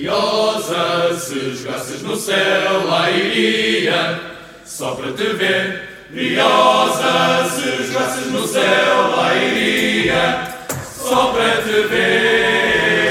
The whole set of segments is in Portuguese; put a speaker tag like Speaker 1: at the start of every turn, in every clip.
Speaker 1: Briosa, se jogasses no céu, lá iria, só para te ver. Briosa, se jogasses no céu, lá iria, só para te ver.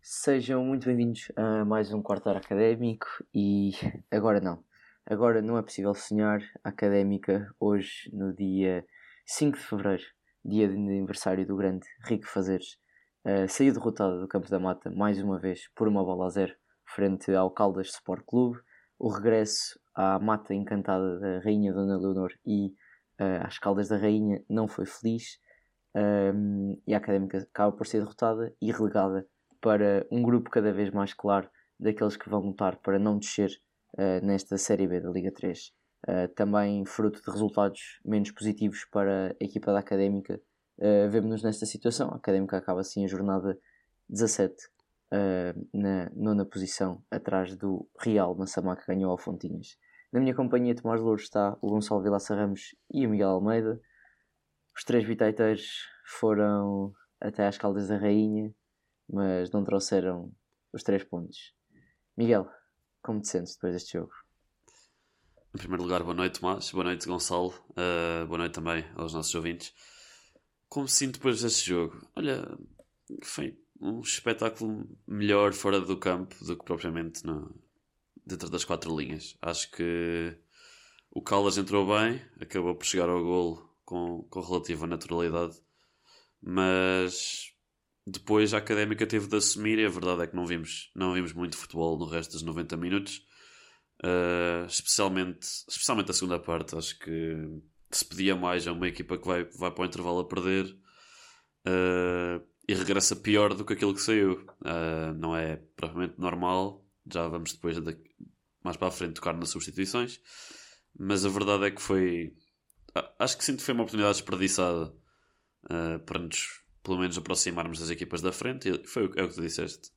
Speaker 2: Sejam muito bem-vindos a mais um quarto académico e agora não. Agora não é possível sonhar académica hoje no dia 5 de Fevereiro, dia de aniversário do grande Rico Fazeres. Uh, saiu derrotada do Campo da Mata mais uma vez por uma bola a zero frente ao Caldas Sport Clube. O regresso à mata encantada da Rainha Dona Leonor e uh, às Caldas da Rainha não foi feliz um, e a Académica acaba por ser derrotada e relegada para um grupo cada vez mais claro daqueles que vão lutar para não descer uh, nesta Série B da Liga 3. Uh, também fruto de resultados menos positivos para a equipa da Académica, uh, vemos-nos nesta situação. A Académica acaba assim a jornada 17 uh, na nona posição, atrás do Real Massamá que ganhou ao Fontinhas. Na minha companhia, Tomás Louros, está o Gonçalo Vilaça Ramos e o Miguel Almeida. Os três bitaiteiros foram até às Caldas da Rainha, mas não trouxeram os três pontos. Miguel, como te sentes depois deste jogo?
Speaker 3: Em primeiro lugar, boa noite, Tomás. Boa noite, Gonçalo. Uh, boa noite também aos nossos ouvintes. Como sinto depois deste jogo? Olha, foi um espetáculo melhor fora do campo do que propriamente no, dentro das quatro linhas. Acho que o Caldas entrou bem, acabou por chegar ao golo com, com relativa naturalidade, mas depois a académica teve de assumir e a verdade é que não vimos, não vimos muito futebol no resto dos 90 minutos. Uh, especialmente, especialmente a segunda parte, acho que se pedia mais a uma equipa que vai, vai para o intervalo a perder uh, e regressa pior do que aquilo que saiu. Uh, não é propriamente normal, já vamos depois de, mais para a frente tocar nas substituições, mas a verdade é que foi. Acho que sinto que foi uma oportunidade desperdiçada para nos pelo menos aproximarmos das equipas da frente. E foi é o que tu disseste.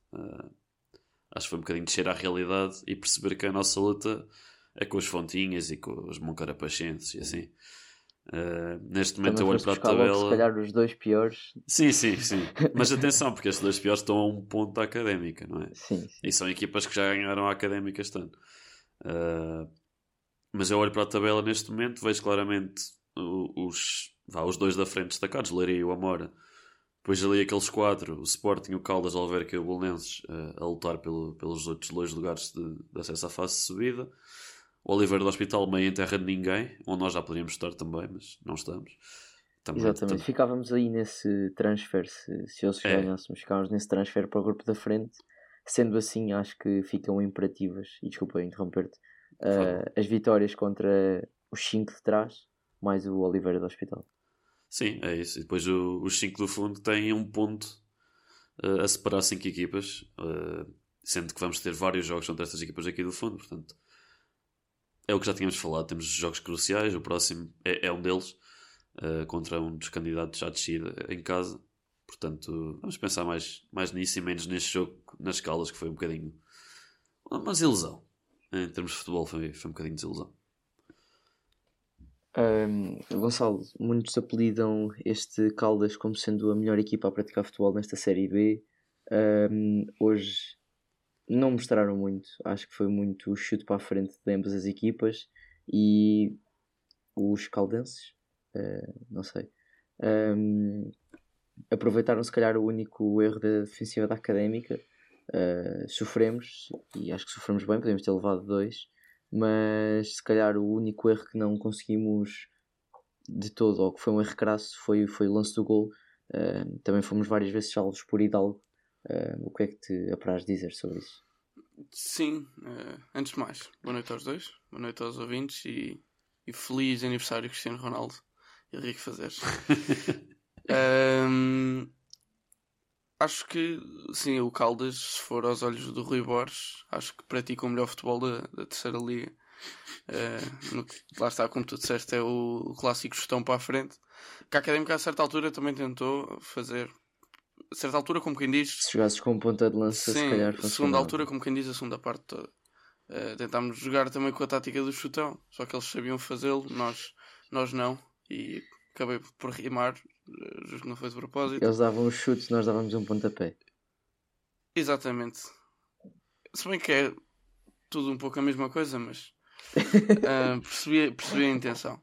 Speaker 3: Acho que foi um bocadinho descer à realidade e perceber que a nossa luta é com os Fontinhas e com os Moncarapachenses e assim. Uh, neste momento
Speaker 2: Também
Speaker 3: eu olho para a tabela.
Speaker 2: Logo, se calhar os dois piores.
Speaker 3: Sim, sim, sim. Mas atenção, porque estes dois piores estão a um ponto da académica, não é?
Speaker 2: Sim, sim.
Speaker 3: E são equipas que já ganharam a académica este ano. Uh, mas eu olho para a tabela neste momento, vejo claramente os, vá, os dois da frente destacados, Leiria e o Amora depois ali aqueles quatro, o Sporting, o Caldas, o Alverca e o Bolonenses uh, a lutar pelo, pelos outros dois lugares de, de, acesso à fase de subida. O Oliveira do Hospital meio em terra de ninguém, onde nós já poderíamos estar também, mas não estamos.
Speaker 2: Também, Exatamente, tam... ficávamos aí nesse transfer, se, se eles é. ganhássemos, ficávamos nesse transfer para o grupo da frente. Sendo assim, acho que ficam imperativas, e desculpa interromper-te, uh, as vitórias contra os 5 de trás, mais o Oliveira do Hospital.
Speaker 3: Sim, é isso. E depois o, os 5 do fundo têm um ponto uh, a separar 5 equipas, uh, sendo que vamos ter vários jogos contra estas equipas aqui do fundo, portanto. É o que já tínhamos falado, temos jogos cruciais, o próximo é, é um deles, uh, contra um dos candidatos à descida em casa. Portanto, vamos pensar mais, mais nisso e menos neste jogo nas escalas, que foi um bocadinho uma desilusão. Em termos de futebol, foi, foi um bocadinho de desilusão.
Speaker 2: Um, Gonçalo, muitos apelidam este Caldas como sendo a melhor equipa a praticar futebol nesta Série B. Um, hoje não mostraram muito, acho que foi muito chute para a frente de ambas as equipas e os caldenses, uh, não sei, um, aproveitaram se calhar o único erro da defensiva da académica. Uh, sofremos e acho que sofremos bem, podemos ter levado dois mas se calhar o único erro que não conseguimos de todo, ou que foi um erro crasso, foi, foi o lance do gol. Uh, também fomos várias vezes salvos por Hidalgo. Uh, o que é que te apraz dizer sobre isso?
Speaker 4: Sim, uh, antes de mais, boa noite aos dois, boa noite aos ouvintes e, e feliz aniversário Cristiano Ronaldo e Henrique Fazeres. um, acho que sim, o Caldas, se for aos olhos do Rui Borges, acho que pratica o melhor futebol da, da terceira liga. Uh, no, lá está, como tu disseste, é o, clássico gestão para a frente. Que a Académica a certa altura também tentou fazer. A certa altura, como quem diz.
Speaker 2: Se jogasses com ponta de lança, sim, se calhar.
Speaker 4: A segunda altura, como quem diz, a segunda parte toda. Uh, tentámos jogar também com a tática do chutão, só que eles sabiam fazê-lo, nós, nós não. E acabei por rimar, eh, justo que não foi de propósito.
Speaker 2: Eles davam os chutes, nós dávamos um pontapé.
Speaker 4: Exatamente. Se bem que é tudo um pouco a mesma coisa, mas uh, percebi, percebi a intenção.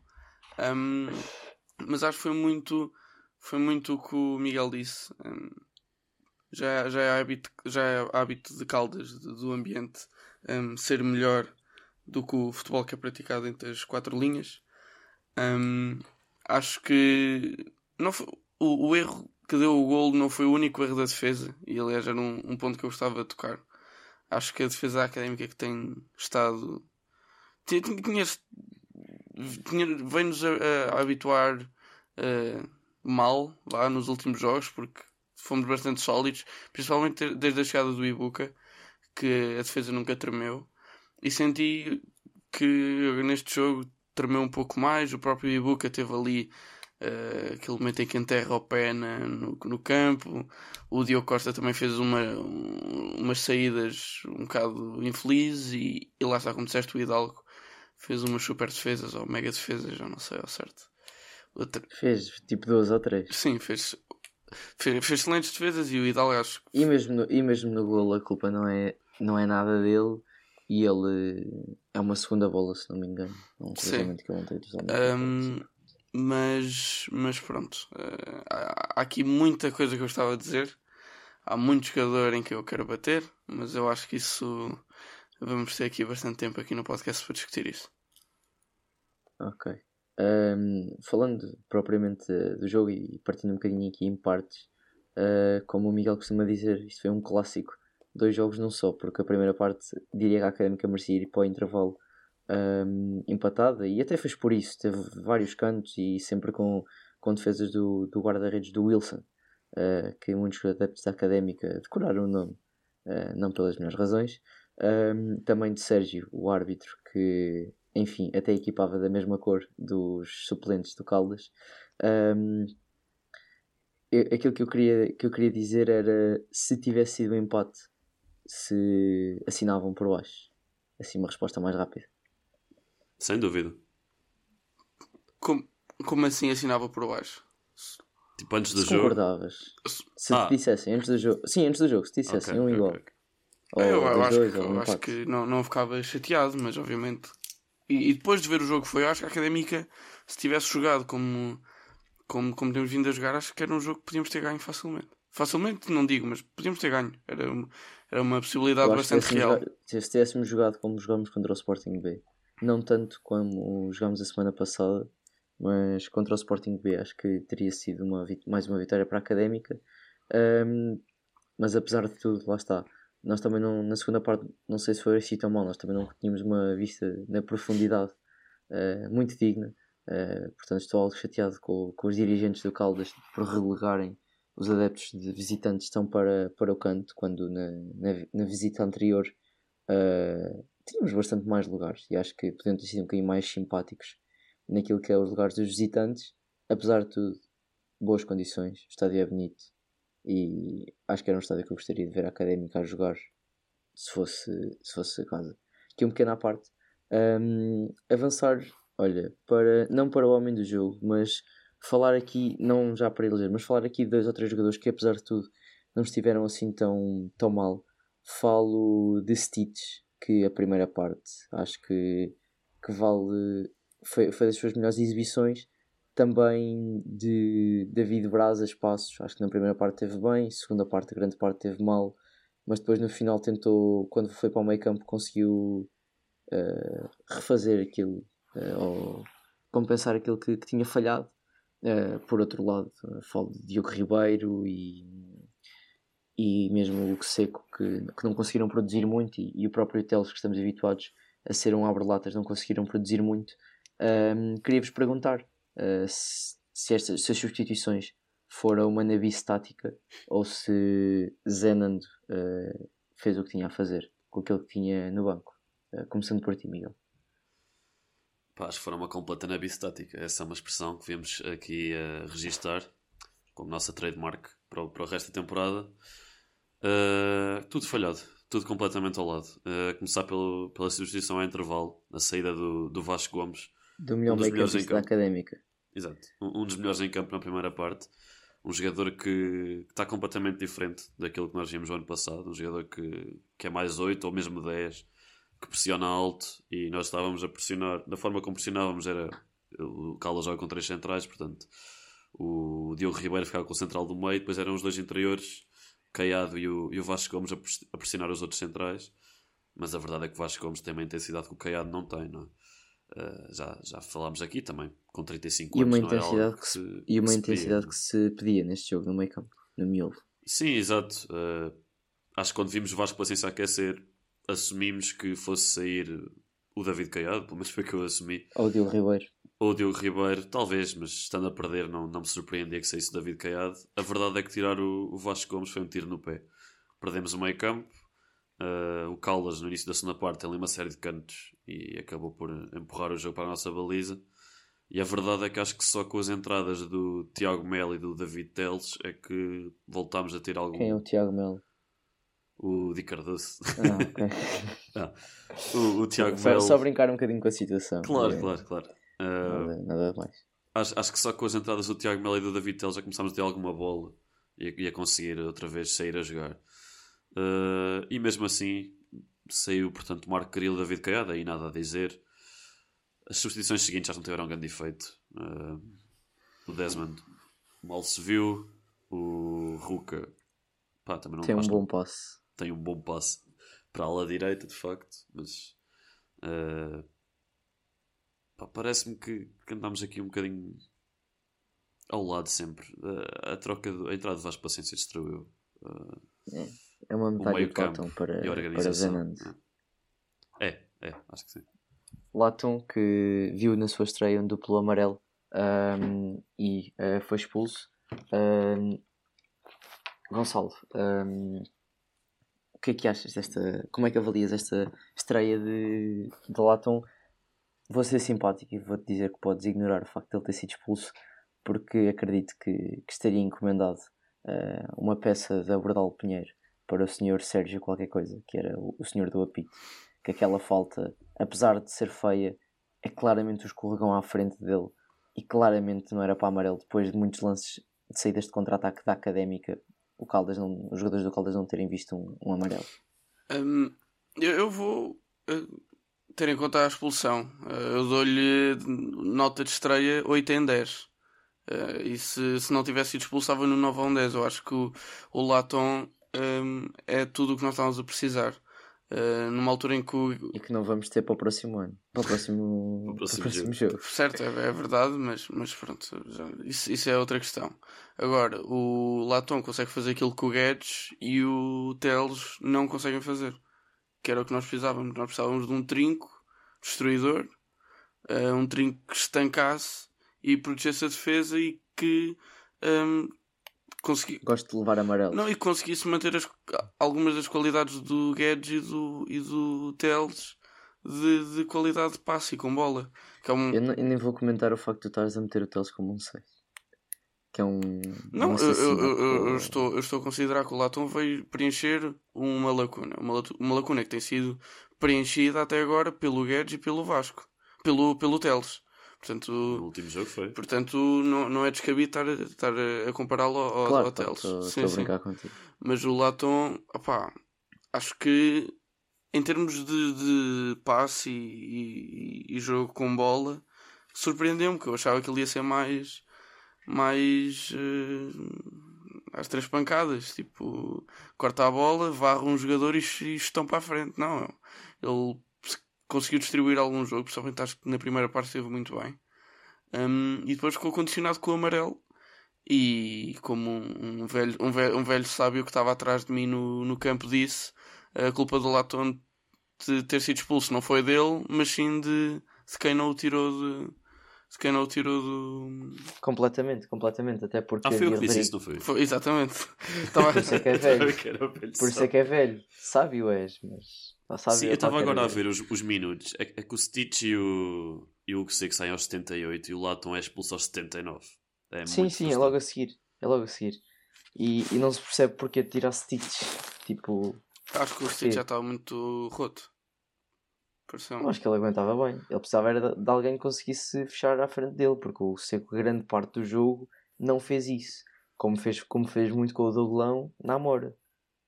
Speaker 4: Um, mas acho que foi muito, foi muito o que o Miguel disse. Um, já, já, é hábito, já é hábito de Caldas, de, do ambiente, um, ser melhor do que o futebol que é praticado entre as quatro linhas. acho que não foi, o, o erro que deu o gol não foi o único erro da defesa, e aliás era um, um ponto que eu gostava de tocar. Acho que a defesa académica que tem estado. Tinha, tinha, tinha, vem-nos a, a, a habituar uh, mal lá nos últimos jogos, porque fomos bastante sólidos, principalmente desde a chegada do Ibuka, que a defesa nunca tremeu. E senti que neste jogo tremeu um pouco mais. O próprio Ibuka teve ali uh, aquele momento em que enterra o pé na, no, no, campo. O Diogo Costa também fez uma, um, umas saídas um bocado infelizes e, e, lá está, como disseste, o Hidalgo fez umas super defesas ou mega defesas, já não sei ao certo.
Speaker 2: Outra... Fez tipo duas ou três.
Speaker 4: Sim, fez, fez, fez excelentes defesas e o Hidalgo acho
Speaker 2: que... e mesmo no, e mesmo no gol a culpa não é, não é nada dele e ele é uma segunda bola se não me engano é um cruzamento que ele não tem
Speaker 4: um, mas, mas pronto, uh, há, há, aqui muita coisa que eu estava a dizer. Há muito jogador em que eu quero bater, mas eu acho que isso vamos ter aqui bastante tempo aqui no podcast para discutir isso.
Speaker 2: Ok. Um, falando propriamente do jogo e partindo um bocadinho aqui em partes, uh, como o Miguel costuma dizer, isto foi um clássico. Dois jogos não só, porque a primeira parte diria que a Académica merecia ir para o intervalo um, empatada e até fez por isso. Teve vários cantos e sempre com, com defesas do, do guarda-redes do Wilson, uh, que muitos adeptos da académica decoraram o nome, uh, não pelas melhores razões. Um, também de Sérgio, o árbitro, que enfim até equipava da mesma cor dos suplentes do Caldas. Um, aquilo que eu, queria, que eu queria dizer era se tivesse sido um empate, se assinavam por baixo. Assim, uma resposta mais rápida.
Speaker 3: Sem dúvida.
Speaker 4: Como, como assim assinava por baixo?
Speaker 3: Tipo antes do
Speaker 2: se
Speaker 3: jogo.
Speaker 2: concordavas. Se ah. te dissessem antes do jogo. Sim, antes do jogo, se te dissessem okay, um okay, igual. Okay.
Speaker 4: Ou eu, eu acho, dois, que, eu acho que não, não ficava chateado, mas obviamente. E, e, depois de ver o jogo foi, eu acho que a académica, se tivesse jogado como, como, como temos vindo a jogar, acho que era um jogo que podíamos ter ganho facilmente. Facilmente não digo, mas podíamos ter ganho. Era uma, era uma possibilidade bastante real.
Speaker 2: Jogado, se tivéssemos jogado como jogamos contra o Sporting B, não tanto como jogámos a semana passada, mas contra o Sporting B acho que teria sido uma, mais uma vitória para a Académica. Um, mas apesar de tudo, lá está. Nós também não, na segunda parte, não sei se foi assim tão mal, nós também não tínhamos uma vista na profundidade uh, muito digna. Uh, portanto, estou algo chateado com, com os dirigentes do Caldas por relegarem os adeptos de visitantes estão para, para o canto, quando na, na, na visita anterior uh, tínhamos bastante mais lugares e acho que podiam ter sido um bocadinho mais simpáticos naquilo que é os lugares dos visitantes. Apesar de tudo, boas condições, o estádio é bonito e acho que era um estádio que eu gostaria de ver a académica a jogar se fosse, se fosse a casa. Aqui um pequeno à parte. Um, avançar, olha, para, não para o homem do jogo, mas falar aqui, não já para eleger, mas falar aqui de dois ou três jogadores que apesar de tudo não estiveram assim tão, tão mal. Falo de Stitch, que a primeira parte acho que, que vale. Foi, foi das suas melhores exibições. Também de David Braz espaços, acho que na primeira parte teve bem, segunda parte, a grande parte teve mal, mas depois no final tentou, quando foi para o meio campo, conseguiu uh, refazer aquilo, uh, ou compensar aquilo que, que tinha falhado. Uh, por outro lado, falo de Diogo Ribeiro e e mesmo o Seco que, que não conseguiram produzir muito e, e o próprio Teles que estamos habituados a ser um abre-latas não conseguiram produzir muito um, queria-vos perguntar uh, se, estas se as substituições foram uma navio estática ou se Zenando uh, fez o que tinha a fazer com aquilo que tinha no banco uh, começando por ti Miguel
Speaker 3: Pá, acho que foram uma completa navio estática essa é uma expressão que viemos aqui a registar como nossa trademark para o, para o resto da temporada tudo falhado, tudo completamente ao lado. Uh, começar pelo, pela substituição a intervalo, a saída do, do Vasco Gomes.
Speaker 2: Do melhor um meio campo da académica.
Speaker 3: Exato, um, um, dos melhores em campo na primeira parte. Um jogador que está completamente diferente daquilo que nós vimos no ano passado. Um jogador que, que é mais 8 ou mesmo 10, que pressiona alto e nós estávamos a pressionar. Da forma como pressionávamos era. O Caldas joga com três centrais, portanto o Diogo Ribeiro ficava com o central do meio, depois eram os dois interiores, Caiado e o, e o Vasco Gomes a pressionar os outros centrais. Mas a verdade é que o Vasco Gomes tem uma intensidade que o Caiado não tem, não é? Uh, já, já falámos aqui também, com 35
Speaker 2: e
Speaker 3: anos.
Speaker 2: Uma intensidade que, se, e uma intensidade pedia. que se pedia neste jogo, no meio campo, no miolo.
Speaker 3: Sim, exato. Uh, acho que quando vimos o Vasco Paciência aquecer, assumimos que fosse sair o David Caiado, pelo menos foi que eu assumi.
Speaker 2: Ou o Diogo Ribeiro.
Speaker 3: Ou o Diogo Ribeiro, talvez, mas estando a perder não, não me surpreendia que saísse o David Caiado. A verdade é que tirar o, o Vasco Gomes foi um tiro no pé. Perdemos o meio campo, Uh, o Caldas, no início da segunda parte, tem ali uma série de cantos e acabou por empurrar o jogo para a nossa baliza. E a verdade é que acho que só com as entradas do Tiago Melo e do David Teles é que voltámos a ter algum.
Speaker 2: Quem é o Tiago Melo?
Speaker 3: O Di Cardoso.
Speaker 2: Ah, ok.
Speaker 3: ah, o, o Tiago
Speaker 2: só,
Speaker 3: Melo.
Speaker 2: Só brincar um bocadinho com a situação.
Speaker 3: Claro, é... claro, claro.
Speaker 2: Uh, nada, nada, mais.
Speaker 3: Acho, acho que só com as entradas do Tiago Melo e do David Teles já começámos a ter alguma bola e, e a conseguir outra vez sair a jogar. Uh, e mesmo assim saiu, portanto, Marco Caril e David Caiada, e nada a dizer. As substituições seguintes já não tiveram grande efeito. Uh, o Desmond mal se viu. O Ruka pá, também não
Speaker 2: tem um bom passe.
Speaker 3: Tem um bom passe para a ala direita, de facto, mas uh, parece-me que, que andamos aqui um bocadinho ao lado sempre. Uh, a troca, do, a entrada de Vasco Paciência destruiu. Uh,
Speaker 2: é. É uma medalha de Latom para, para Zenand.
Speaker 3: É, é, acho que sim.
Speaker 2: Latom que viu na sua estreia um duplo amarelo um, e uh, foi expulso. Um, Gonçalo, um, o que é que achas desta. Como é que avalias esta estreia de, de Latom? Vou ser simpático e vou-te dizer que podes ignorar o facto de ele ter sido expulso, porque acredito que, que estaria encomendado uh, uma peça de Abordal Pinheiro para o senhor Sérgio qualquer coisa, que era o, senhor do apito, que aquela falta, apesar de ser feia, é claramente o escorregão à frente dele e claramente não era para amarelo depois de muitos lances de saídas de contra-ataque da Académica, o Caldas não, os jogadores do Caldas não terem visto um, um amarelo.
Speaker 4: Um, eu, eu, vou uh, ter em conta a expulsão. Uh, eu dou-lhe nota de estreia 8 em 10. Uh, e se, se não tivesse sido expulsava no 9 a 10. Eu acho que o, o Laton um, é tudo o que nós estávamos a precisar. Uh, numa altura em que o...
Speaker 2: E que não vamos ter para o próximo ano. Para o próximo,
Speaker 3: o próximo,
Speaker 2: para o próximo
Speaker 3: jogo.
Speaker 2: jogo.
Speaker 4: Certo, é, é, verdade, mas, mas pronto, já, isso, isso é outra questão. Agora, o Latom consegue fazer aquilo que o Guedes e o Teles não conseguem fazer. Que era o que nós precisávamos. Nós precisávamos de um trinco destruidor, uh, um trinco que estancasse e protegesse a defesa e que um, consegui...
Speaker 2: Gosto de levar amarelo.
Speaker 4: Não, e conseguisse manter as, algumas das qualidades do Guedes e do, e do Teles de, de qualidade de passe e com bola. Que é um...
Speaker 2: eu, não, eu, nem vou comentar o facto de tu estares a meter o Teles como um 6. Que é um.
Speaker 4: Não,
Speaker 2: um
Speaker 4: eu, eu, eu, estou, eu estou a considerar que o Latom veio preencher uma lacuna. Uma, uma lacuna que tem sido preenchida até agora pelo Guedes e pelo Vasco. Pelo, pelo Teles. Portanto,
Speaker 3: o último jogo foi.
Speaker 4: Portanto, não, não é descabido estar, estar a compará-lo ao,
Speaker 2: claro,
Speaker 4: ao Teles.
Speaker 2: Estou a brincar contigo.
Speaker 4: Mas o Latom, opá, acho que em termos de, de passe e, e, e, jogo com bola, surpreendeu-me, que eu achava que ele ia ser mais. mais. Uh, às três pancadas. Tipo, corta a bola, varra um jogador e, e estão para a frente. Não, ele conseguiu distribuir algum jogo, principalmente acho que na primeira parte esteve muito bem. Um, e depois ficou condicionado com o amarelo. E como um, velho, um, velho, um velho sábio que estava atrás de mim no, no campo disse, a culpa do Laton de ter sido expulso não foi dele, mas sim de, de quem não o tirou de. De quem não o tirou do.
Speaker 2: Completamente, completamente. Até porque.
Speaker 3: Ah, foi eu que disse isso, não foi?
Speaker 4: foi exatamente.
Speaker 2: Por isso é que é velho. Por isso é que é velho. Sábio és, mas.
Speaker 3: Sim, eu estava agora a ver os, os minutos. É, é, que o Stitch e o, e o Hugo que saem aos 78 e o Laton é expulso aos 79. É
Speaker 2: sim, sim, é logo a seguir. É logo a seguir. E, e não se percebe porque tirar Stitch. Tipo.
Speaker 4: Acho que o Stitch já estava muito roto.
Speaker 2: Eu acho que ele aguentava bem. Ele precisava era de, alguém que conseguisse fechar à frente dele, porque o Seco, grande parte do jogo, não fez isso. como fez, como fez muito com o Douglão na Amora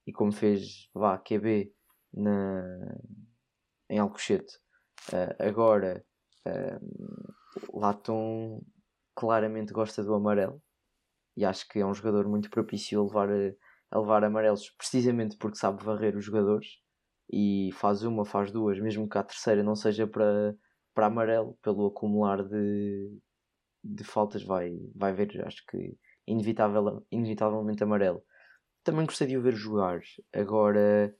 Speaker 2: e como fez, vá, QB na, em Alcochete. Uh, agora, uh, Latom claramente gosta do amarelo e acho que é um jogador muito propício a levar, a levar amarelos, precisamente porque sabe varrer os jogadores e faz uma, faz duas, mesmo que a terceira não seja para, para amarelo, pelo acumular de, de faltas, vai, vai ver, acho que inevitável, inevitavelmente amarelo. Também gostei de o ver jogar, agora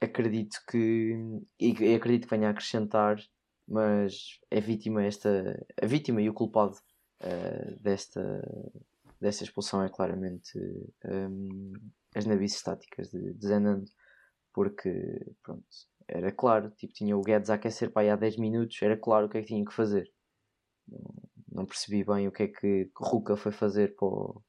Speaker 2: acredito que e acredito que venha a acrescentar, mas é vítima esta a vítima e o culpado uh, desta desta expulsão é claramente um, as navios estáticas de, de Zenando, porque pronto, era claro, tipo, tinha o Guedes a aquecer para aí há 10 minutos, era claro o que é que tinha que fazer. Não, percebi bem o que é que Ruka foi fazer para, o,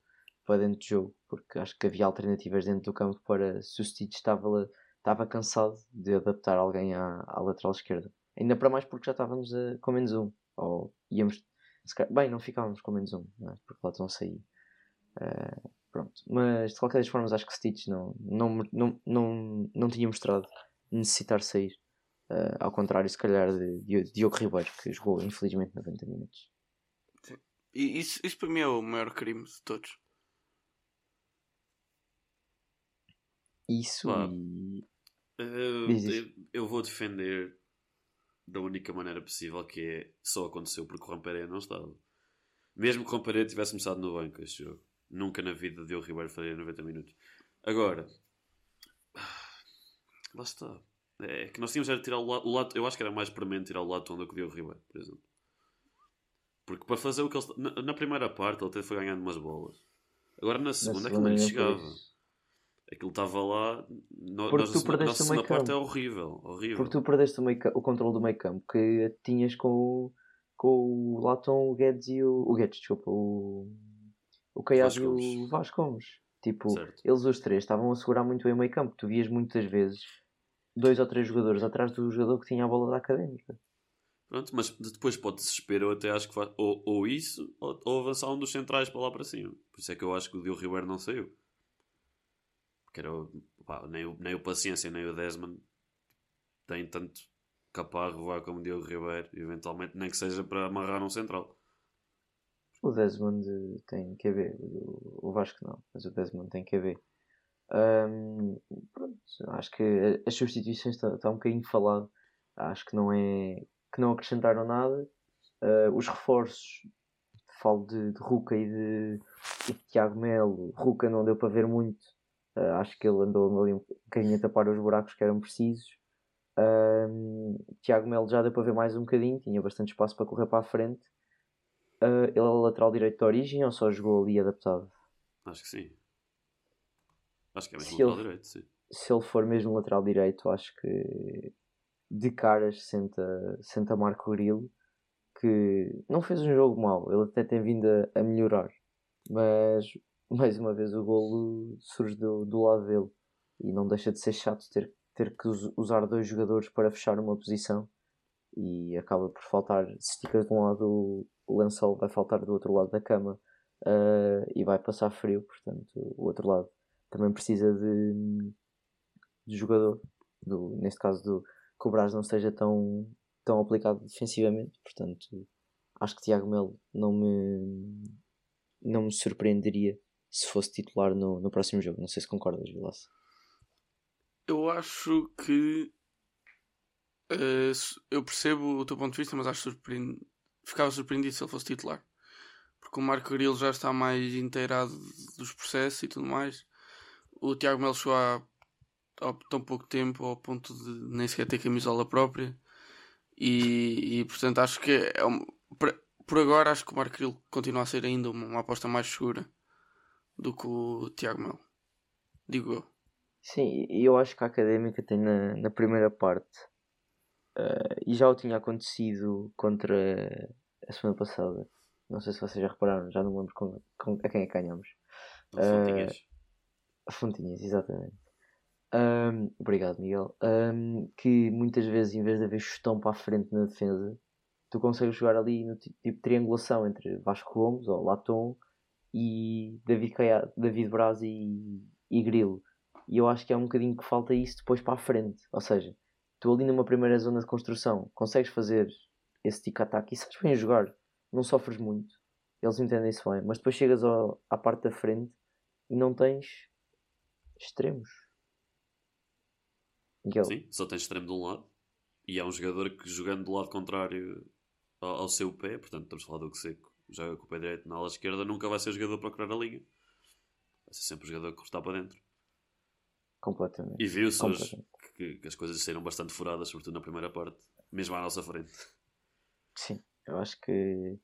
Speaker 2: para dentro do jogo, porque acho que havia alternativas dentro do campo para se o Stitch estava estava cansado de adaptar alguém à, à lateral esquerda. Ainda para mais porque já estávamos a, com menos um. Ou íamos. Bem, não ficávamos com menos um, não é? porque lá estão a sair. Uh, pronto. Mas de qualquer das formas acho que Stitch não, não, não, não, não tinha mostrado necessitar sair. Uh, ao contrário, se calhar, de, de Diogo Ribeiro, que jogou infelizmente 90 minutos.
Speaker 4: Sim. E isso, isso para mim é o maior crime de todos.
Speaker 2: Isso e
Speaker 3: Eu, vou defender da única maneira possível que é só aconteceu porque o Rampereira não estava. Mesmo que o Rampereira tivesse começado no banco este jogo. Nunca na vida deu o Ribeiro faria 90 minutos. Agora, lá está. É que nós tínhamos era tirar o lado, o lado- Eu acho que era mais premente tirar o lado do que o Ribeiro, por exemplo. Porque para fazer o que ele. Na, na primeira parte ele até foi ganhando umas bolas. Agora na
Speaker 2: na
Speaker 3: segunda,
Speaker 2: segunda
Speaker 3: aquilo nem
Speaker 2: nem
Speaker 3: chegava. Aquilo estava lá. No,
Speaker 2: Porque
Speaker 3: nós,
Speaker 2: tu perdeste o meio
Speaker 3: segunda parte é
Speaker 2: campo.
Speaker 3: horrível. horrível.
Speaker 2: Porque tu perdeste o, meio o controle do meio campo que tinhas com, o- com o Latom, o Guedes e o. O Guedes, desculpa, o. O Caiado e o Gomes. Tipo,
Speaker 3: Certo.
Speaker 2: eles os três estavam a segurar muito bem o meio campo. Tu vias muitas vezes dois ou três jogadores atrás do jogador que tinha a bola da académica.
Speaker 3: Pronto, mas depois pode desespero, eu até acho que faz ou, ou isso, ou, ou avançar um dos centrais para lá para cima. Por isso é que eu acho que o Diogo Ribeiro não saiu. Porque era, pá, nem, o, nem o Paciência nem o Desmond têm tanto caparro vá como o Diogo Ribeiro, eventualmente, nem que seja para amarrar um central.
Speaker 2: O Desmond tem QB, o o Vasco não, mas o Desmond tem QB. Ahm, pronto, acho que as substituições está tá um bocadinho falado. Acho que não é que não acrescentaram nada. Ah, os reforços, falo de, de Ruca e de, e de Tiago Melo. Ruca não deu para ver muito. Ah, acho que ele andou ali um bocadinho a tapar os buracos que eram precisos. Ahm, Tiago Melo já deu para ver mais um bocadinho, tinha bastante espaço para correr para a frente. Ah, ele é lateral direito de origem ou só jogou ali adaptado?
Speaker 3: Acho que sim. Acho que é mesmo
Speaker 2: Se
Speaker 3: lateral
Speaker 2: ele-
Speaker 3: direito, sim.
Speaker 2: Se ele for mesmo lateral direito, acho que de caras senta, senta Marco Grilo, que não fez um jogo mau, ele até tem vindo a, a melhorar, mas mais uma vez o golo surge do, do lado dele e não deixa de ser chato ter, ter que us- usar dois jogadores para fechar uma posição e acaba por faltar, se esticas de um lado o- lençol vai faltar do outro lado da cama ah, e vai passar frio, portanto o outro lado também precisa de, de jogador, do, neste caso do, que o Brás não esteja tão, tão aplicado defensivamente, portanto acho que Tiago Melo não me, não me surpreenderia se fosse titular no, no próximo jogo. Não sei se concordas, Vilaça.
Speaker 4: Eu acho que. se- eu percebo o teu ponto de vista, mas acho surpreend... ficava surpreendido se ele fosse titular. Porque o Marco Grilo já está mais inteirado dos processos e tudo mais. O Tiago Melo chegou há, há tão pouco tempo ao ponto de nem sequer ter camisola própria. E, e, portanto acho que é um- por, por agora acho que o Marco Grilo continua a ser ainda uma, uma aposta mais segura do que o Tiago Melo. Digo eu.
Speaker 2: Sim, eu acho que a académica tem na, na primeira parte, eh, e já o tinha acontecido contra a semana passada. Não sei se vocês já repararam, já não me lembro com, com- a quem é que ganhamos.
Speaker 3: Não são
Speaker 2: Eh, Fontinhas, exatamente. Ahm, obrigado, Miguel. Ahm, que muitas vezes, em vez de haver chutão para a frente na defesa, tu consegues jogar ali no ti- tipo de triangulação entre Vasco Gomes ou Latom e David, Caia, David Braz e, e Grilo. E eu acho que é um bocadinho que falta isso depois para a frente. Ou seja, tu ali numa primeira zona de construção consegues fazer esse tic-tac e sabes bem jogar, não sofres muito. Eles entendem isso bem, mas depois chegas ao, à parte da frente e não tens extremos.
Speaker 3: Miguel. Sim, só tens extremo de um lado e é um jogador que jogando do lado contrário ao, ao seu pé, portanto estamos a falar do que seco, joga com o pé direito na ala esquerda, nunca vai ser jogador para procurar a linha. Vai ser sempre o jogador que cortar para dentro.
Speaker 2: Completamente.
Speaker 3: E viu-se que, que, as coisas saíram bastante furadas, sobretudo na primeira parte, mesmo à nossa frente.
Speaker 2: Sim, eu acho que.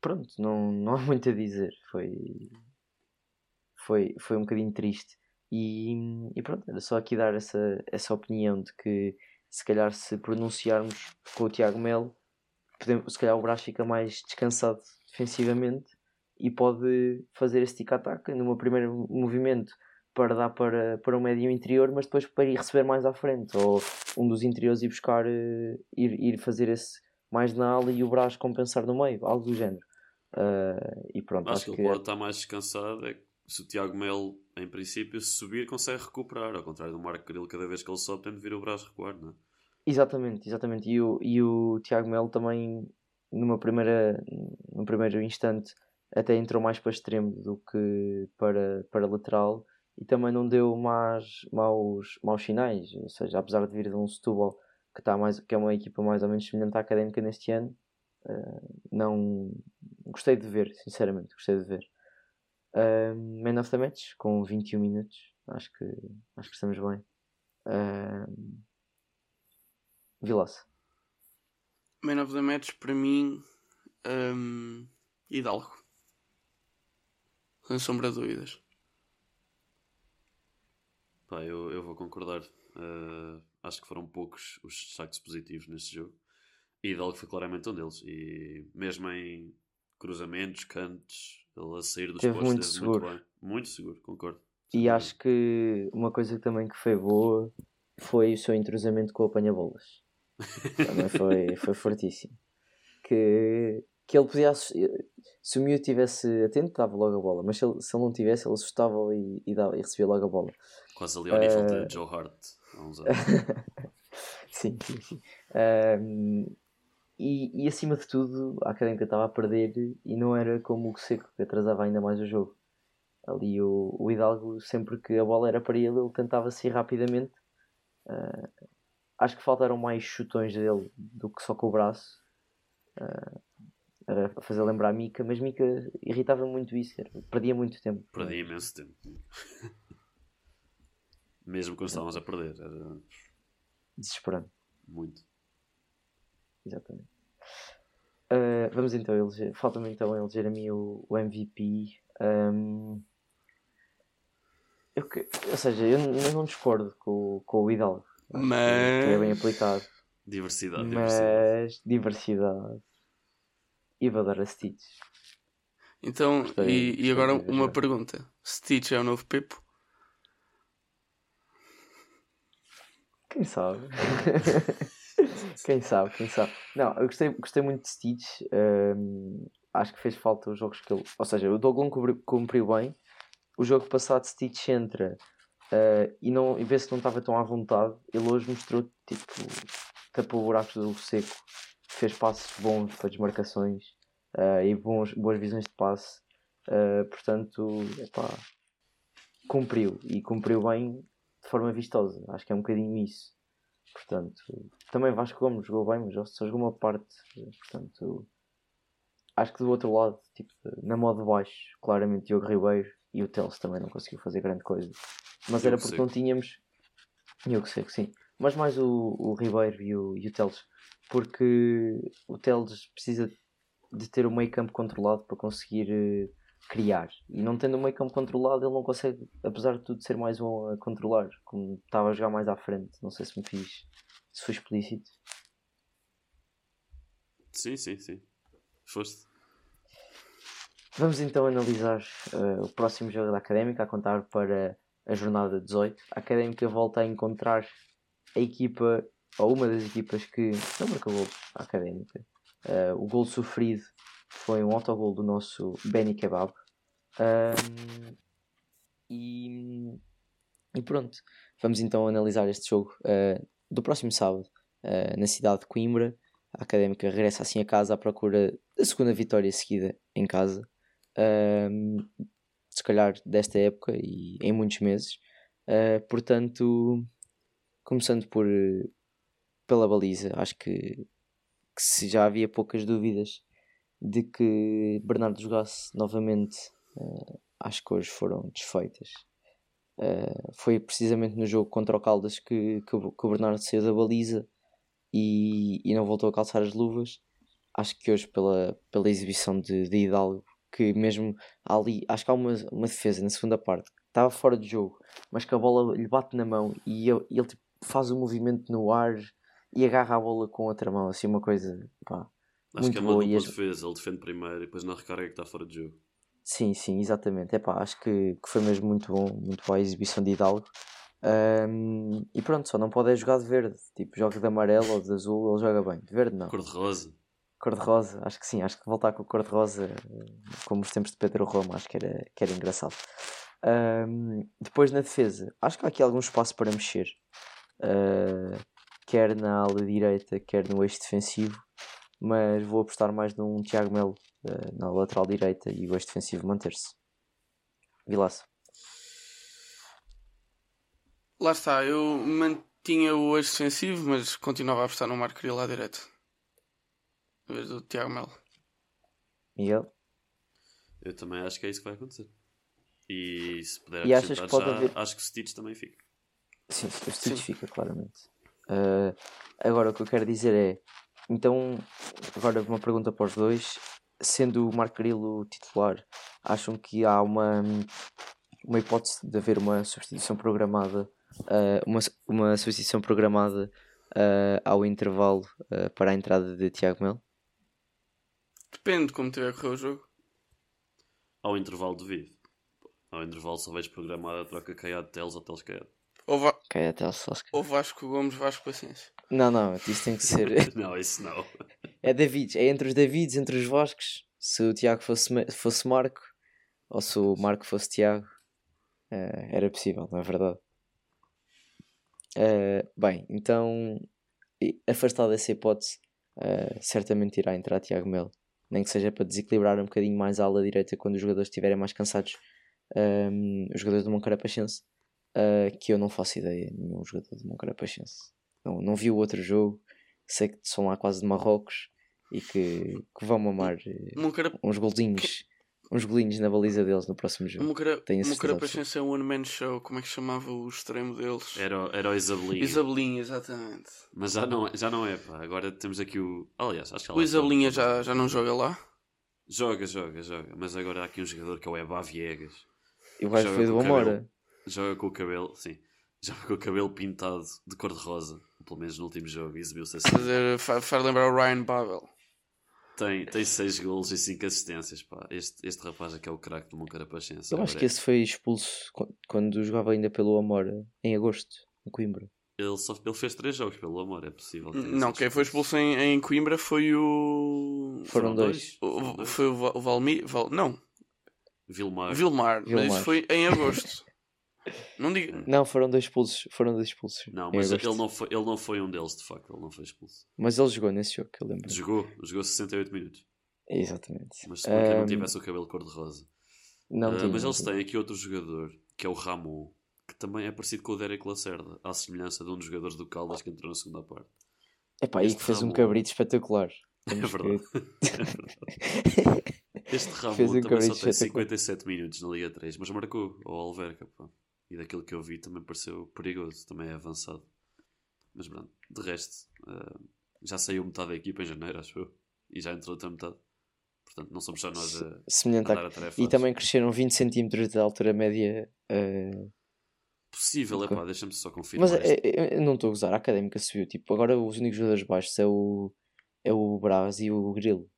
Speaker 2: Pronto, não, não há muito a dizer. Foi. Foi, foi um bocadinho triste. E, e pronto, era só aqui dar essa, essa opinião de que se calhar se pronunciarmos com o Tiago Melo, podemos, se calhar o Brás fica mais descansado defensivamente e pode fazer esse tic-tac num primeiro movimento para dar para, para o médio interior, mas depois para ir receber mais à frente, ou um dos interiores ir buscar, uh, ir, ir fazer esse mais na ala e o Brás compensar no meio, algo do género. Uh, e pronto,
Speaker 3: acho, acho que ele pode estar mais descansado é se o Tiago Melo, em princípio, se subir, consegue recuperar, ao contrário do Marco Caril, cada vez que ele sobe, tem de vir o Brás recuar, não é?
Speaker 2: Exatamente, exatamente. E o, e o Tiago Melo também, numa primeira, num primeiro instante, até entrou mais para extremo do que para, para lateral e também não deu mais, maus, maus sinais. Ou seja, apesar de vir de um Setúbal que, está mais, que é uma equipa mais ou menos semelhante à académica neste ano, uh, não gostei de ver, sinceramente, gostei de ver. Uh, Man of the Match com 21 minutos, acho que, acho que estamos bem. Uh, Vilaça.
Speaker 4: Man of the Match para mim, um, Hidalgo. Sem sombra de dúvidas.
Speaker 3: Pá, eu, eu vou concordar. Uh, acho que foram poucos os destaques positivos neste jogo. E Hidalgo foi claramente um deles. E mesmo em cruzamentos, cantos, ele a sair dos
Speaker 2: postos muito seguro.
Speaker 3: Muito, bem. muito seguro, concordo.
Speaker 2: E acho que uma coisa também que foi boa foi o seu entrosamento com o apanha-bolas. também foi, foi fortíssimo. Que, que ele podia se o Mew tivesse atento, dava logo a bola, mas se ele, se ele não tivesse, ele assustava e, e, dava, e recebia logo a bola.
Speaker 3: Quase ali ao uh... nível de eh, Joe Hart há uns anos.
Speaker 2: sim, sim, sim. E, e acima de tudo, a Académica estava a perder e não era como o Seco, que atrasava ainda mais o jogo. Ali o, o Hidalgo, sempre que a bola era para ele, ele tentava sair rapidamente. Uh, acho que faltaram mais chutões dele do que só com o braço. Uh, a fazer lembrar a Mika, mas Mika irritava muito isso, perdia muito tempo.
Speaker 3: Perdia imenso tempo. Mesmo quando estávamos a perder. Era...
Speaker 2: Desesperante.
Speaker 3: Muito.
Speaker 2: Exatamente. Uh, vamos então eleger. Falta-me então eleger a mim o, o MVP. Um, eu, ou seja, eu, eu, não discordo com, com o Hidalgo.
Speaker 4: Mas.
Speaker 2: é bem aplicado.
Speaker 3: Diversidade,
Speaker 2: mas
Speaker 3: diversidade.
Speaker 2: diversidade e vou dar a Stitch.
Speaker 4: Então, Gostei, e, e agora uma pergunta: Stitch é o novo Pepo?
Speaker 2: Quem sabe? quem sabe, quem sabe. Não, eu gostei, gostei muito de Stitch. Um, acho que fez falta os jogos que ele. Ou seja, o Doglon cumpriu bem. O jogo passado, Stitch entra uh, e, não, e vê se não estava tão à vontade. Ele hoje mostrou tipo tapou buracos do seco fez passos bons para desmarcações uh, e bons, boas visões de passe. Uh, portanto, epá, cumpriu e cumpriu bem de forma vistosa. Acho que é um bocadinho isso. Portanto, também Vasco Gomes jogou bem, mas só jogou uma parte. Portanto, acho que do outro lado, tipo, na modo baixo, claramente Diogo Ribeiro e o Teles também não conseguiu fazer grande coisa. Mas era porque não tínhamos. Eu que sei que sim. Mas mais o, o Ribeiro e o, e o Teles porque o Teles precisa de ter o meio campo controlado para conseguir uh, criar. E não tendo o meio campo controlado, ele não consegue, apesar de tudo, ser mais bom a controlar. Como estava a jogar mais à frente. Não sei se me fiz, se foi explícito.
Speaker 3: Sim, sim, sim. Foste.
Speaker 2: Vamos então analisar uh, o próximo jogo da Académica, a contar para a jornada 18. A Académica volta a encontrar a equipa ou uma das equipas que não marcou gols à académica. Uh, o gol sofrido foi um autogol do nosso Benny Kebab. Um, e, e, pronto, vamos então analisar este jogo uh, do próximo sábado uh, na cidade de Coimbra. A Académica regressa assim a casa à procura da segunda vitória seguida em casa, um, se calhar desta época e em muitos meses. Portanto, começando por pela baliza, acho que, que se já havia poucas dúvidas de que Bernardo jogasse novamente, uh, acho que hoje foram desfeitas. Uh, foi precisamente no jogo contra o Caldas que, que, que, o Bernardo saiu da baliza e, e não voltou a calçar as luvas. Acho que hoje, pela, pela exibição de, de Hidalgo, que mesmo ali, acho que há uma, uma defesa na segunda parte que estava fora de jogo, mas que a bola lhe bate na mão e ele, ele tipo, faz um movimento no ar e agarra a bola com outra mão, assim uma coisa pá,
Speaker 3: Acho muito que é uma boa. dupla defesa, ele defende primeiro e depois na recarga é que está fora de jogo.
Speaker 2: Sim, sim, exatamente. Epá, acho que, que foi mesmo muito bom, muito boa a exibição de Hidalgo. Um, e pronto, só não pode é jogar de verde. Tipo, joga de amarelo ou de azul, ele joga bem. De verde não.
Speaker 3: Cor de rosa.
Speaker 2: Cor de rosa, acho que sim. Acho que voltar com cor de rosa, como os tempos de Pedro Roma, acho que era, que era engraçado. Um, depois na defesa, acho que há aqui algum espaço para mexer. Uh, quer na ala direita, quer no eixo defensivo, mas vou apostar mais num Tiago Melo uh, na lateral direita e o eixo defensivo manter-se. Vilaça.
Speaker 4: Lá está, eu mantinha o eixo defensivo, mas continuava a apostar no Marco Rio lá direito. Em vez do Tiago Melo.
Speaker 2: Miguel?
Speaker 3: Eu também acho que é isso que vai acontecer. E se puder e achas que pode já, haver... acho que o Stitch também fica.
Speaker 2: Sim, o Stitch fica, claramente. Uh, agora, o que eu quero dizer é: então, agora uma pergunta para os dois. Sendo o Marco Grilo titular, acham que há uma, uma hipótese de haver uma substituição programada, uh, uma, uma substituição programada uh, ao intervalo para a entrada de Tiago Mel?
Speaker 4: Depende de como tiver a correr o jogo.
Speaker 3: Ao intervalo devido. Ao intervalo só vejo programada a troca Caiado Teles ou Teles Caiado.
Speaker 4: Ou, Va
Speaker 2: okay, até
Speaker 4: ou Vasco Gomes, Vasco Paciência.
Speaker 2: Não, não, isso tem que ser.
Speaker 3: não, isso não.
Speaker 2: É Davids, é entre os Davids, entre os Vascos. Se o Tiago fosse, fosse Marco, ou se o Marco fosse Tiago, uh, era possível, não é verdade? Uh, bem, então, afastado dessa hipótese, uh, certamente irá entrar Tiago Melo. Nem que seja para desequilibrar um bocadinho mais a ala direita quando os jogadores estiverem mais cansados. Um, os jogadores do Moncarapachense uh, que eu não faço ideia nenhum jogador de Moncarapachense. Não, não vi o outro jogo, sei que são lá quase de Marrocos e que, que vão mamar uh, Moncara... uns golzinhos. Uns golinhos na baliza deles no próximo jogo.
Speaker 4: Moncara... Moncarapachense é um one man show. Como é que chamava o extremo deles?
Speaker 3: Era, era o Isabelinha.
Speaker 4: Isabelinha, exatamente.
Speaker 3: Mas já não, é, já não é, pá. Agora temos aqui o. Aliás, acho que
Speaker 4: O Isabelinha já, já não joga lá?
Speaker 3: Joga, joga, joga. Mas agora há aqui um jogador que é o Eba Viegas.
Speaker 2: E o gajo foi do Amora.
Speaker 3: Joga com o cabelo, sim. Joga com o cabelo pintado de cor de rosa. Pelo menos no último jogo. Exibiu-se assim.
Speaker 4: Fazer, faz lembrar o Ryan Babel.
Speaker 3: Tem, tem 6 golos e 5 assistências. Pá. Este, este rapaz aqui é o craque do Moncarapachense.
Speaker 2: Eu acho que esse foi expulso quando jogava ainda pelo Amora, em agosto, em Coimbra.
Speaker 3: Ele, só, ele fez 3 jogos pelo Amor, é possível.
Speaker 4: Não, quem foi expulso em, em Coimbra foi o.
Speaker 2: Foram, dois.
Speaker 4: O, foi o, Val, o Valmir. Val, não.
Speaker 3: Vilmar.
Speaker 4: Vilmar. Vilmar. Mas isso foi em agosto. Não diga.
Speaker 2: Não, foram dois expulsos. Foram dois expulsos.
Speaker 3: Não, mas ele não, foi, ele não foi um deles, de facto. Ele não foi expulso.
Speaker 2: Mas ele jogou nesse jogo, que eu lembro.
Speaker 3: Jogou, jogou 68 minutos.
Speaker 2: Exatamente.
Speaker 3: Mas se um... não tivesse o cabelo cor-de-rosa. Não, uh, tinha, mas eles têm aqui outro jogador, que é o Ramon, que também é parecido com o Derek Lacerda, à semelhança de um dos jogadores do Caldas que entrou na segunda parte.
Speaker 2: É pá, e que fez Ramon... um cabrito espetacular.
Speaker 3: É verdade. é verdade. Este Ramon um também só tem 57 minutos na Liga 3, mas marcou ao Alverca. Pá e daquilo que eu vi também pareceu perigoso, também é avançado. Mas pronto, de resto, uh, já saiu metade da equipa em janeiro, acho eu, e já entrou outra metade. Portanto, não somos só nós a,
Speaker 2: Semelhante a dar a tarefa. E também cresceram 20 cm de altura média. Uh...
Speaker 3: Possível, é pá, deixa-me só confirmar.
Speaker 2: Mas é, eu não estou a gozar, a académica subiu. Tipo, agora os únicos jogadores baixos é o, é o Braz e o Grilo.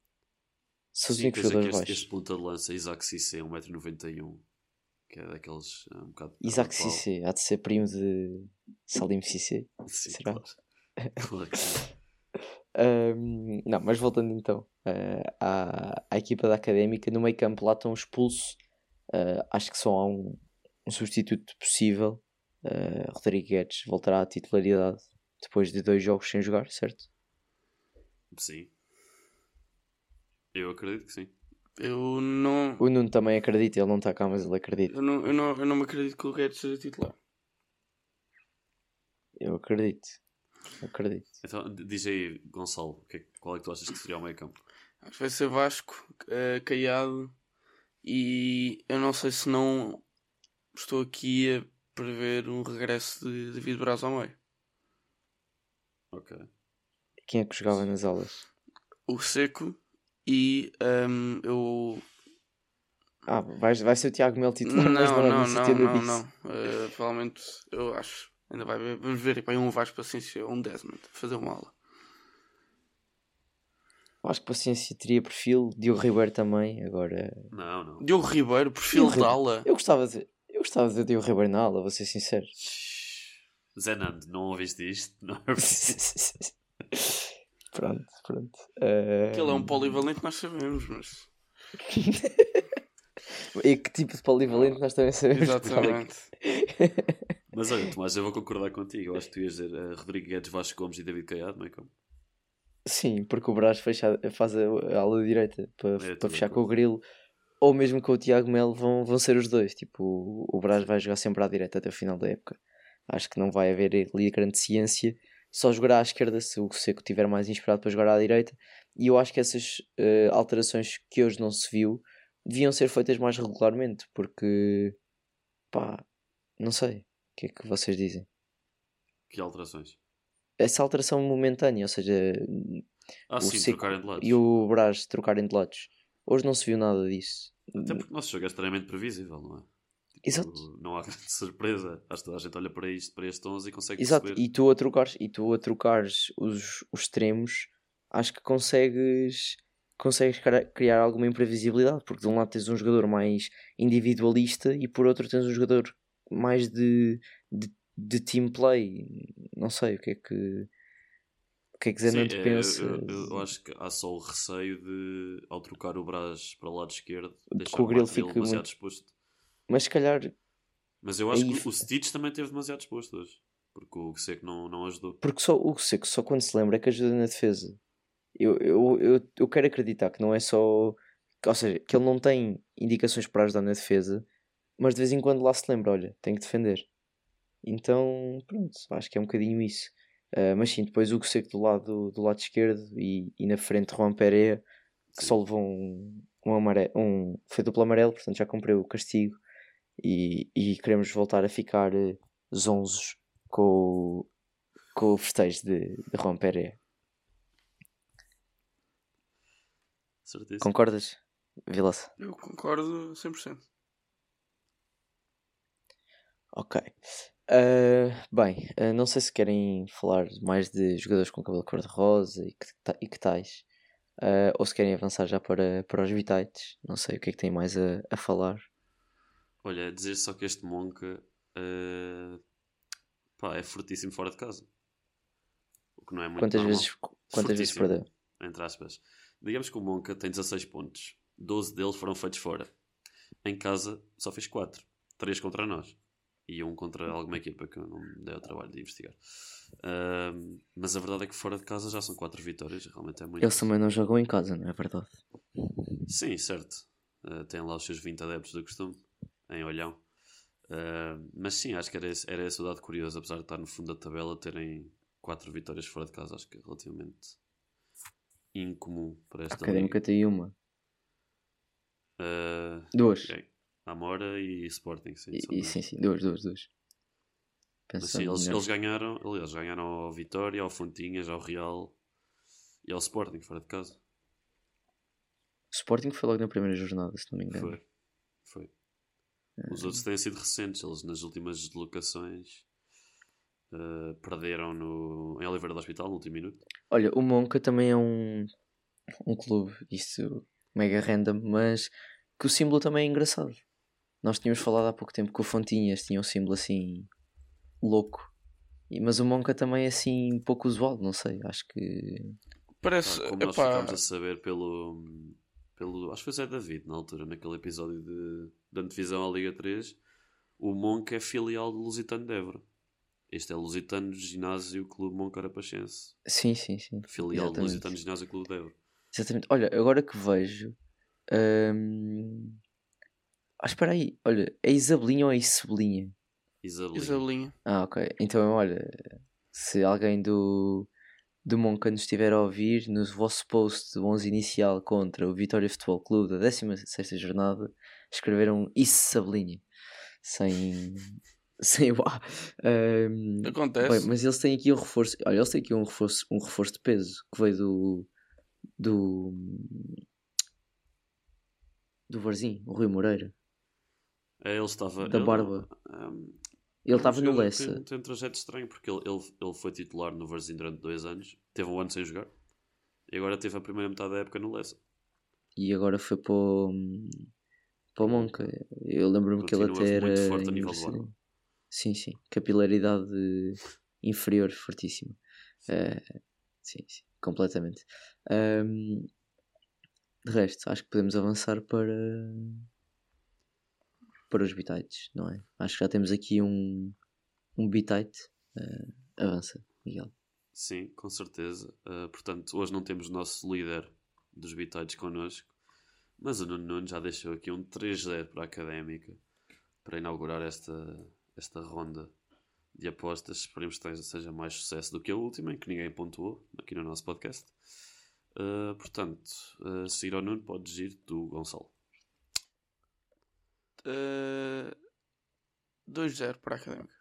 Speaker 3: São os únicos é jogadores baixos. Este ponta de lança, Isaac Cissé, 1,91m que é daqueles um bocado.
Speaker 2: Isaac Cissé, há de ser primo de Salim Cissé.
Speaker 3: Sim, Será? Claro.
Speaker 2: Ahm, não, mas voltando então ah, à, à equipa da Académica, no meio campo lá estão expulsos. Ah, acho que só há um, um substituto possível. Uh, Rodrigo Guedes voltará à titularidade depois de dois jogos sem jogar, certo?
Speaker 3: Sim. Eu acredito que sim.
Speaker 4: Eu não.
Speaker 2: O Nuno também acredita, ele não está cá, mas ele acredita.
Speaker 4: Eu não, eu não, eu não me acredito que o Guedes seja titular.
Speaker 2: Eu acredito. Acredito.
Speaker 3: Então, diz aí, Gonçalo, é- qual é que tu achas que seria o meio campo?
Speaker 4: Acho que vai ser Vasco, eh, Caiado e eu não sei se não estou aqui a prever um regresso de David Braz ao meio.
Speaker 3: Ok.
Speaker 2: Quem é que jogava nas aulas?
Speaker 4: O Seco e ehm, eu.
Speaker 2: Ah, vai, vai ser o Tiago Mel titular,
Speaker 4: Não,
Speaker 2: mas não,
Speaker 4: não,
Speaker 2: é
Speaker 4: não,
Speaker 2: no sentido
Speaker 4: não, não. Eh, provavelmente, eu acho. Ainda vai ver. Vamos ver um Vasco Paciência ou um Desmond fazer uma aula.
Speaker 2: Acho que Paciência teria perfil, Diogo Ribeiro também, agora...
Speaker 3: Não, não.
Speaker 4: Diogo Ribeiro, perfil
Speaker 2: Diogo
Speaker 4: de
Speaker 2: Ribeiro.
Speaker 4: aula.
Speaker 2: Eu gostava de, eu gostava de ver Diogo Ribeiro na aula, vou ser sincero.
Speaker 3: Zé Nando, não ouviste isto? Não é
Speaker 2: pronto, pronto. Ah,
Speaker 4: Que ele é um polivalente, nós sabemos, mas.
Speaker 2: E que tipo de polivalente nós também sabemos.
Speaker 4: Exatamente.
Speaker 3: Mas olha, Tomás, eu vou concordar contigo. Eu acho que tu ias dizer eh, Rodrigo Guedes, Vasco Gomes e David Caiado, não é como?
Speaker 2: Sim, porque o Brás fecha, faz a, a ala direita para,
Speaker 3: É,
Speaker 2: para fechar com o Grilo, ou mesmo com o Tiago Melo, vão, vão ser os dois. Tipo, o, o Brás vai jogar sempre à direita até o final da época. Acho que não vai haver ali grande ciência. Só jogará à esquerda se o Seco tiver mais inspirado para jogar à direita. E eu acho que essas eh, alterações que hoje não se viu deviam ser feitas mais regularmente, porque pá, não sei. O que é que vocês dizem?
Speaker 3: Que alterações?
Speaker 2: Essa alteração momentânea, ou seja,
Speaker 3: Ah,
Speaker 2: o
Speaker 3: sim,
Speaker 2: Seco
Speaker 3: trocarem de lados.
Speaker 2: e o Brás trocarem de lados. Hoje não se viu nada disso.
Speaker 3: Até porque o nosso jogo é extremamente previsível, não é?
Speaker 2: Exato.
Speaker 3: Não há grande surpresa. Acho que toda a gente olha para isto, para estes 11 e consegue
Speaker 2: Exato,
Speaker 3: perceber.
Speaker 2: e tu a trocares, e tu a trocares os, os extremos, acho que consegues, consegues criar alguma imprevisibilidade, porque de um lado tens um jogador mais individualista e por outro tens um jogador mais de, de, de team play. Não sei o que é que o que é que Zenante
Speaker 3: é,
Speaker 2: pensa.
Speaker 3: eu, eu- eu acho que há só o receio de, ao trocar o Brás para o lado esquerdo, deixar
Speaker 2: que o Grilo fique
Speaker 3: demasiado
Speaker 2: muito-
Speaker 3: exposto.
Speaker 2: Mas se calhar
Speaker 3: Mas eu acho
Speaker 2: Aí-
Speaker 3: que o Stitch também teve demasiado exposto hoje. Porque o Seco não, não ajudou.
Speaker 2: Porque só o Seco, só quando se lembra é que ajuda na defesa. Eu, eu, eu, eu quero acreditar que não é só. Ou seja, que ele não tem indicações para ajudar na defesa, mas de vez em quando lá se lembra: olha, tem que defender. Então, pronto, acho que é um bocadinho isso. Ah, mas sim, depois o Seco do lado, do lado esquerdo e, e na frente Juan Pereira, que
Speaker 3: Sim.
Speaker 2: só levou um, um, amare- um. Foi duplo amarelo, portanto já cumpriu o castigo. E, e queremos voltar a ficar eh, zonzos com, o- com o festejo de, de Juan Pereira.
Speaker 3: Certeza.
Speaker 2: Concordas, Vilaça?
Speaker 4: Eu concordo 100%.
Speaker 2: Ok. Ah, bem, ah, não sei se querem falar mais de jogadores com cabelo cor-de-rosa e e que tais. Ah, ou se querem avançar já para, para os Vitites. Não sei o que é que têm mais a, a falar.
Speaker 3: Olha, dizer só que este Monca eh, pá, é fortíssimo fora de casa. O que não é muito
Speaker 2: Quantas
Speaker 3: normal.
Speaker 2: vezes, quantas vezes
Speaker 3: Fortíssimo,
Speaker 2: perdeu?
Speaker 3: Entre aspas. Digamos que o Monca tem 16 pontos. 12 deles foram feitos fora. Em casa só fez 4. 3 contra nós. E um contra alguma equipa que eu não me dei o trabalho de investigar. Ahm, mas a verdade é que fora de casa já são 4 vitórias. Realmente é muito.
Speaker 2: Eles também não jogam em casa, não é verdade?
Speaker 3: Sim, certo. Uh, tem lá os seus 20 adeptos do costume, em Olhão. Uh, mas sim, acho que era esse, era esse o dado curioso, apesar de estar no fundo da tabela, terem 4 vitórias fora de casa. Acho que é relativamente incomum para esta
Speaker 2: Académica
Speaker 3: liga.
Speaker 2: tem uma.
Speaker 3: Uh,
Speaker 2: Duas.
Speaker 3: ok. Amora e Sporting, sim.
Speaker 2: E, e sim, sim, duas, duas, duas.
Speaker 3: Mas sim, eles, eles ganharam, aliás, ganharam ao Vitória, ao Fontinhas, ao Real e ao Sporting, fora de casa.
Speaker 2: O Sporting foi logo na primeira jornada, se não me engano.
Speaker 3: Foi. Foi. Os outros têm sido recentes. Eles nas últimas deslocações eh, perderam no, em Oliveira do Hospital no último minuto.
Speaker 2: Olha, o Monca também é um, um clube, isso mega random, mas que o símbolo também é engraçado. Nós tínhamos falado há pouco tempo que o Fontinhas tinha um símbolo assim louco, E- mas o Monca também é assim pouco usual, não sei, acho que
Speaker 4: Parece.
Speaker 3: Ah, como nós
Speaker 4: epá,
Speaker 3: ficámos a saber pelo, pelo. Acho que foi Zé David na altura, naquele episódio de, de antevisão à Liga 3. O Monk é filial do Lusitano de Évora. Este é Lusitano Ginásio Clube Monk Arapachense.
Speaker 2: Sim, sim, sim.
Speaker 3: Filial do. Lusitano Ginásio Clube de Évora.
Speaker 2: Exatamente. Olha, agora que vejo. hum, Ah, espera aí. Olha, é Isabelinha ou é Isabelinha?
Speaker 3: Isabelinha.
Speaker 4: Isabelinha.
Speaker 2: Ah, ok. Então, olha, se alguém do, do Monca nos estiver a ouvir, no vosso post do 11 inicial contra o Vitória Futebol Clube da 16 jornada, escreveram Isabelinha. Sem. Sem o A. Hum,
Speaker 4: Acontece.
Speaker 2: Bem, mas eles têm aqui um reforço. Olha, eles têm aqui um reforço, um reforço de peso que veio do. do. do Varzim, o Rui Moreira.
Speaker 3: É, ele estava.
Speaker 2: Da
Speaker 3: ele-
Speaker 2: Barba.
Speaker 3: um,
Speaker 2: Ele
Speaker 3: um
Speaker 2: estava no
Speaker 3: que Tem, tem um trajeto estranho porque ele, ele, ele foi titular no Varzim durante dois anos, teve um ano sem jogar e agora teve a primeira metade da época no Lessa.
Speaker 2: e agora foi para o, para o Monca. Eu lembro-me que ele até era.
Speaker 3: muito forte a nível bola.
Speaker 2: Sim, sim. Capilaridade inferior, fortíssima. Eh, sim, sim, completamente. Ahm, de resto, acho que podemos avançar para. Para os bitites, não é? Acho que já temos aqui um, um bitite. Eh, avança, Miguel.
Speaker 3: Sim, com certeza. Uh, portanto, hoje não temos o nosso líder dos bitites connosco, mas o Nuno Nuno já deixou aqui um 3-0 para a Académica para inaugurar esta, esta ronda de apostas. Esperemos que seja mais sucesso do que a última, em que ninguém pontuou aqui no nosso podcast. Uh, portanto, uh, seguir ao Nuno, podes ir do Gonçalo.
Speaker 4: Eh, 2-0 para a Académica.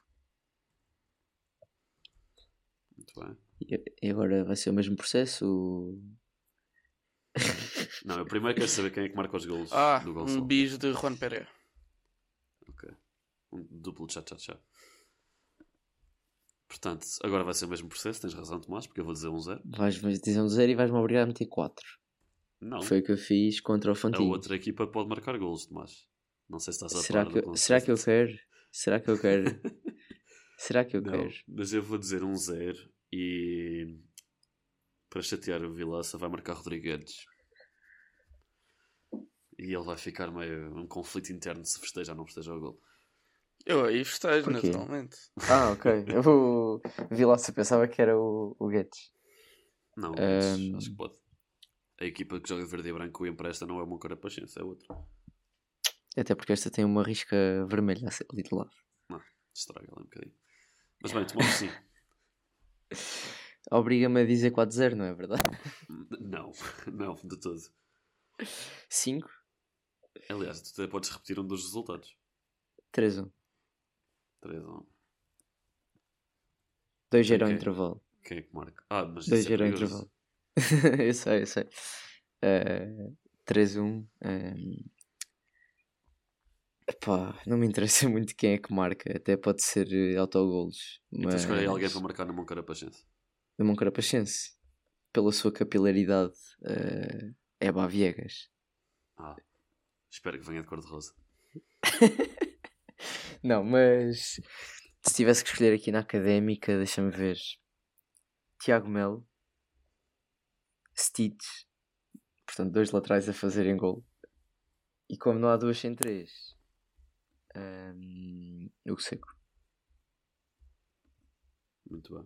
Speaker 3: Muito bem.
Speaker 2: E, agora vai ser o mesmo processo?
Speaker 3: Não, eu primeiro quero saber quem é que marca os golos
Speaker 4: Ah,
Speaker 3: do Gonçalo.
Speaker 4: um bis de Juan Pereira.
Speaker 3: Ok. Um duplo tchá-tchá-tchá. Portanto, agora vai ser o mesmo processo, tens razão, Tomás, porque eu vou dizer um zero.
Speaker 2: Vais-me dizer um zero e vais-me obrigar a meter 4.
Speaker 3: Não,
Speaker 2: Foi o que eu fiz contra o
Speaker 3: a
Speaker 2: Fantinho.
Speaker 3: outra equipa pode marcar golos, Tomás. Não sei se estás a
Speaker 2: Será que, eu, será que eu quero? Será que eu quero? será que eu
Speaker 3: Não,
Speaker 2: quero?
Speaker 3: mas eu vou dizer um zero e para chatear o Vilaça vai marcar Rodrigo Guedes. E ele vai ficar meio um conflito interno se festeja ou não festeja o gol.
Speaker 4: Eu aí festejo,
Speaker 2: Porquê?
Speaker 4: naturalmente.
Speaker 2: Ah, ok. Eu vou... vi lá se eu pensava que era o, o Guedes.
Speaker 3: Não, Guedes,
Speaker 2: Ahm.
Speaker 3: acho que pode. A equipa que joga verde e branco e empresta não é uma Carapachense, é outra.
Speaker 2: Até porque esta tem uma risca vermelha ali do lado.
Speaker 3: Estraga lá um bocadinho. Mas bem, Tomás, sim.
Speaker 2: Obriga-me a dizer 4-0, não é verdade?
Speaker 3: Não, não, de todo.
Speaker 2: 5,
Speaker 3: Aliás, tu até podes repetir um dos resultados.
Speaker 2: 3-1.
Speaker 3: 3 a 1.
Speaker 2: 2-0 ao intervalo.
Speaker 3: Quem é que marca? Ah, mas
Speaker 2: 2
Speaker 3: isso
Speaker 2: é0 ao intervalo. eu sei, eu sei. Eh, 3-1. ehm, Epá, não me interessa muito quem é que marca. Até pode ser eh, autogolos.
Speaker 3: Então
Speaker 2: Mas...
Speaker 3: escolhe alguém para marcar na mão Carapachense.
Speaker 2: do Moncarapachense. Pela sua capilaridade. eh, é Baviegas.
Speaker 3: Ah, espero que venha de cor-de-rosa.
Speaker 2: Não, mas se tivesse que escolher aqui na académica, deixa-me ver. Tiago Melo, Stitch, portanto, dois laterais a fazerem gol. E como não há duas sem três, Hugo Seco.
Speaker 3: Muito bem.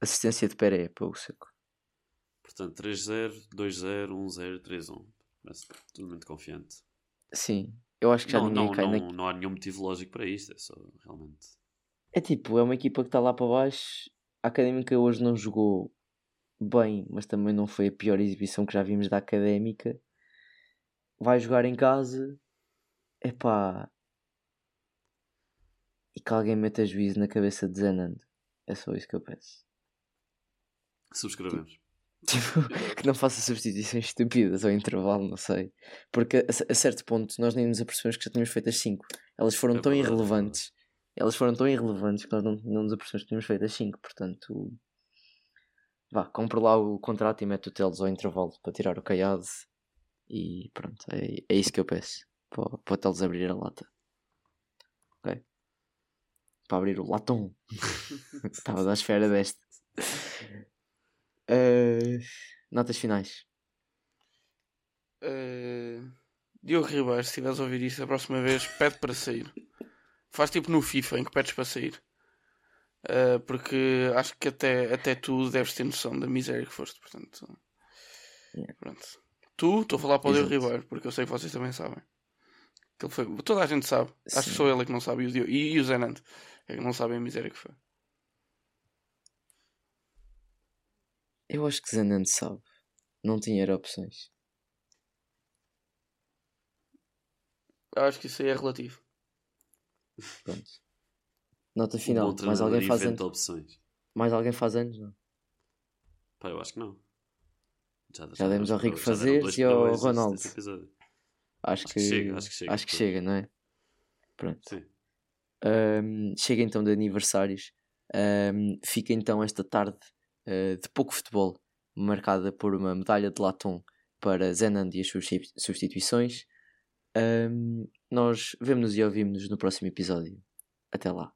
Speaker 2: Assistência de Pereira para o Seco.
Speaker 3: Portanto, 3-0, 2-0, 1-0, 3-1. Parece tudo muito confiante.
Speaker 2: Sim, eu acho que já
Speaker 3: Não,
Speaker 2: ninguém
Speaker 3: não,
Speaker 2: cai
Speaker 3: não,
Speaker 2: na...
Speaker 3: não há nenhum motivo lógico para isto. É só realmente.
Speaker 2: É tipo, é uma equipa que está lá para baixo. A académica hoje não jogou bem, mas também não foi a pior exibição que já vimos da académica. Vai jogar em casa. Epá. E que alguém meta juízo na cabeça de Zenando. É só isso que eu peço.
Speaker 3: Subscrevemos.
Speaker 2: Tipo, que não faça substituições estúpidas ao intervalo, não sei. Porque a, certo ponto nós nem nos apercebemos que já tínhamos feito as 5. Elas foram
Speaker 3: É
Speaker 2: tão
Speaker 3: verdade, é
Speaker 2: irrelevantes. Elas foram tão irrelevantes que nós não, não nos apercebemos que tínhamos feito as 5. Portanto, vá, compre lá o contrato e mete o Teles ao intervalo para tirar o caiado. E pronto, é, é isso que eu peço. Para, para Teles abrir a lata. Ok? Para abrir o latão. Estava à espera deste. Uh, notas finais.
Speaker 4: Uh, Diogo Ribeiro, se estiveres a ouvir isso a próxima vez, pede para sair. Faz tipo no FIFA em que pedes para sair. Uh, porque acho que até, até tu deves ter noção da miséria que foste. Portanto,
Speaker 2: Yeah.
Speaker 4: pronto. Tu, estou a falar para o Diogo. Ribeiro, porque eu sei que vocês também sabem. Que ele foi... Toda a gente sabe. Acho que
Speaker 2: Sim.
Speaker 4: só ele é que não sabe. E o, Diogo... e, e o Zenando é que não sabem a miséria que foi.
Speaker 2: Eu acho que Zanando sabe. Não tinha opções.
Speaker 4: Eu acho que isso aí é relativo.
Speaker 2: Pronto. Nota final. Mais alguém faz anos?
Speaker 3: opções.
Speaker 2: Mais alguém faz anos? Não.
Speaker 3: Pá, eu acho que não.
Speaker 2: Já demos ao Rico
Speaker 3: já
Speaker 2: Fazeres
Speaker 3: dois
Speaker 2: e ao Ronaldo. Acho,
Speaker 3: Acho
Speaker 2: que,
Speaker 3: que chega, acho que chega.
Speaker 2: Acho que chega, não é? Pronto.
Speaker 3: Sim.
Speaker 2: Ahm, chega então de aniversários. Ahm, fica então esta tarde ah, de pouco futebol, marcada por uma medalha de latom para Zenand e as suas substi- substituições. Ahm, nós vemos-nos e ouvimos-nos no próximo episódio. Até lá.